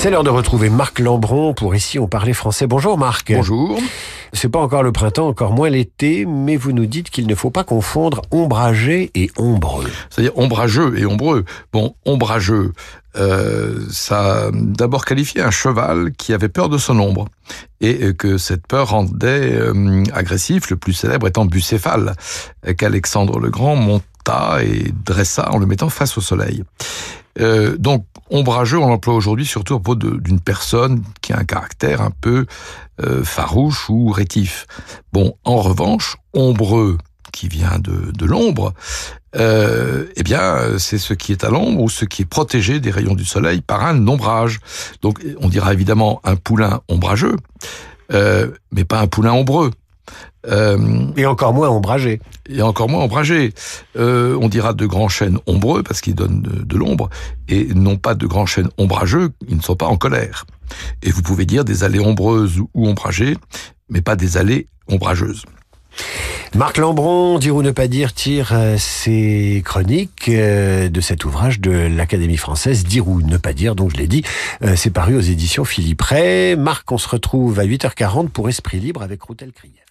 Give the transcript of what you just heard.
C'est l'heure de retrouver Marc Lambron pour Ici on parlait français. Bonjour Marc. Bonjour. C'est pas encore le printemps, encore moins l'été, mais vous nous dites qu'il ne faut pas confondre ombragé et ombreux. C'est-à-dire ombrageux et ombreux. Bon, ombrageux, euh, ça d'abord qualifié un cheval qui avait peur de son ombre et que cette peur rendait euh, agressif, le plus célèbre étant Bucéphale, qu'Alexandre le Grand monta et dressa en le mettant face au soleil. Euh, donc, ombrageux, on l'emploie aujourd'hui surtout à propos d'une personne qui a un caractère un peu euh, farouche ou rétif. Bon, en revanche, ombreux, qui vient de, l'ombre, euh, eh bien, c'est ce qui est à l'ombre ou ce qui est protégé des rayons du soleil par un ombrage. Donc, on dira évidemment un poulain ombrageux, mais pas un poulain ombreux. Euh, et encore moins ombragé. Et encore moins ombragé. Euh, on dira de grands chênes ombreux parce qu'ils donnent de, de l'ombre, et non pas de grands chênes ombrageux, ils ne sont pas en colère. Et vous pouvez dire des allées ombreuses ou ombragées, mais pas des allées ombrageuses. Marc Lambron, dire ou ne pas dire, tire euh, ses chroniques de cet ouvrage de l'Académie française, dire ou ne pas dire, donc je l'ai dit, c'est paru aux éditions Philippe Ray. Marc, on se retrouve à 8h40 pour Esprit Libre avec Routel Krief.